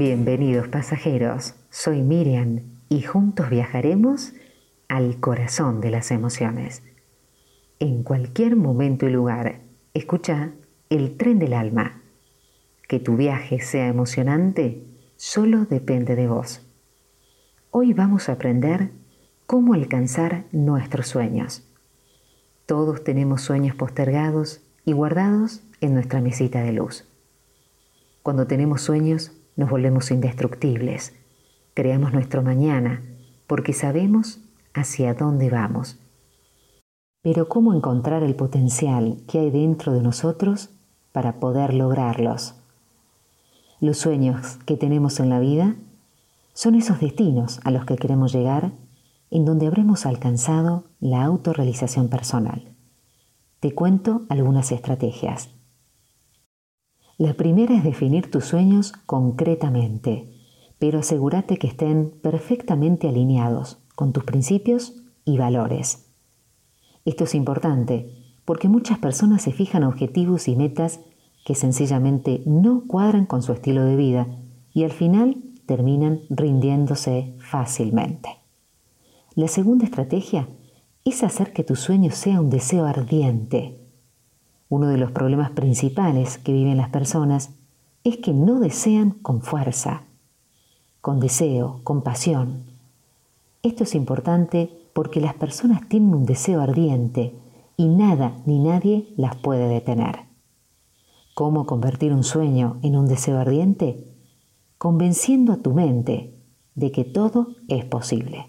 Bienvenidos pasajeros, soy Miriam y juntos viajaremos al corazón de las emociones. En cualquier momento y lugar, escucha el tren del alma. Que tu viaje sea emocionante solo depende de vos. Hoy vamos a aprender cómo alcanzar nuestros sueños. Todos tenemos sueños postergados y guardados en nuestra mesita de luz. Cuando tenemos sueños, nos volvemos indestructibles. Creamos nuestro mañana porque sabemos hacia dónde vamos. Pero ¿cómo encontrar el potencial que hay dentro de nosotros para poder lograrlos? Los sueños que tenemos en la vida son esos destinos a los que queremos llegar en donde habremos alcanzado la autorrealización personal. Te cuento algunas estrategias. La primera es definir tus sueños concretamente, pero asegúrate que estén perfectamente alineados con tus principios y valores. Esto es importante porque muchas personas se fijan objetivos y metas que sencillamente no cuadran con su estilo de vida y al final terminan rindiéndose fácilmente. La segunda estrategia es hacer que tu sueño sea un deseo ardiente, uno de los problemas principales que viven las personas es que no desean con fuerza, con deseo, con pasión. Esto es importante porque las personas tienen un deseo ardiente y nada ni nadie las puede detener. ¿Cómo convertir un sueño en un deseo ardiente? Convenciendo a tu mente de que todo es posible.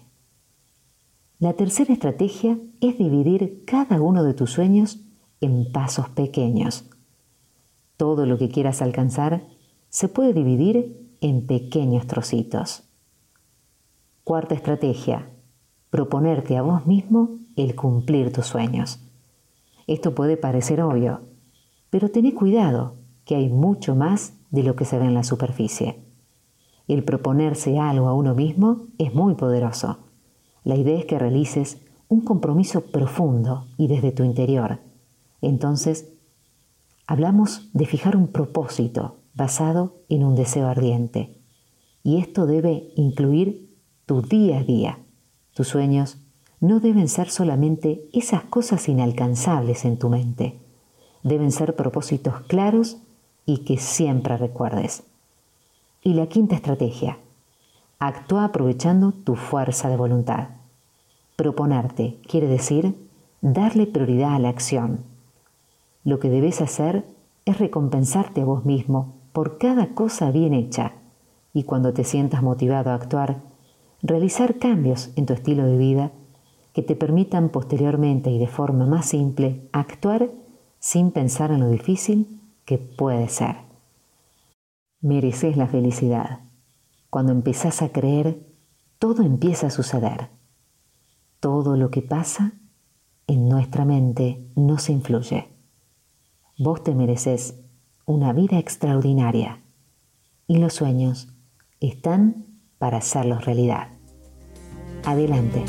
La tercera estrategia es dividir cada uno de tus sueños en pasos pequeños. Todo lo que quieras alcanzar se puede dividir en pequeños trocitos. Cuarta estrategia, proponerte a vos mismo el cumplir tus sueños. Esto puede parecer obvio, pero tené cuidado que hay mucho más de lo que se ve en la superficie. El proponerse algo a uno mismo es muy poderoso. La idea es que realices un compromiso profundo y desde tu interior entonces, hablamos de fijar un propósito basado en un deseo ardiente. Y esto debe incluir tu día a día. Tus sueños no deben ser solamente esas cosas inalcanzables en tu mente. Deben ser propósitos claros y que siempre recuerdes. Y la quinta estrategia. Actúa aprovechando tu fuerza de voluntad. Proponerte quiere decir darle prioridad a la acción lo que debes hacer es recompensarte a vos mismo por cada cosa bien hecha y cuando te sientas motivado a actuar, realizar cambios en tu estilo de vida que te permitan posteriormente y de forma más simple actuar sin pensar en lo difícil que puede ser. Mereces la felicidad. Cuando empezás a creer, todo empieza a suceder. Todo lo que pasa en nuestra mente nos influye. Vos te mereces una vida extraordinaria y los sueños están para hacerlos realidad. Adelante.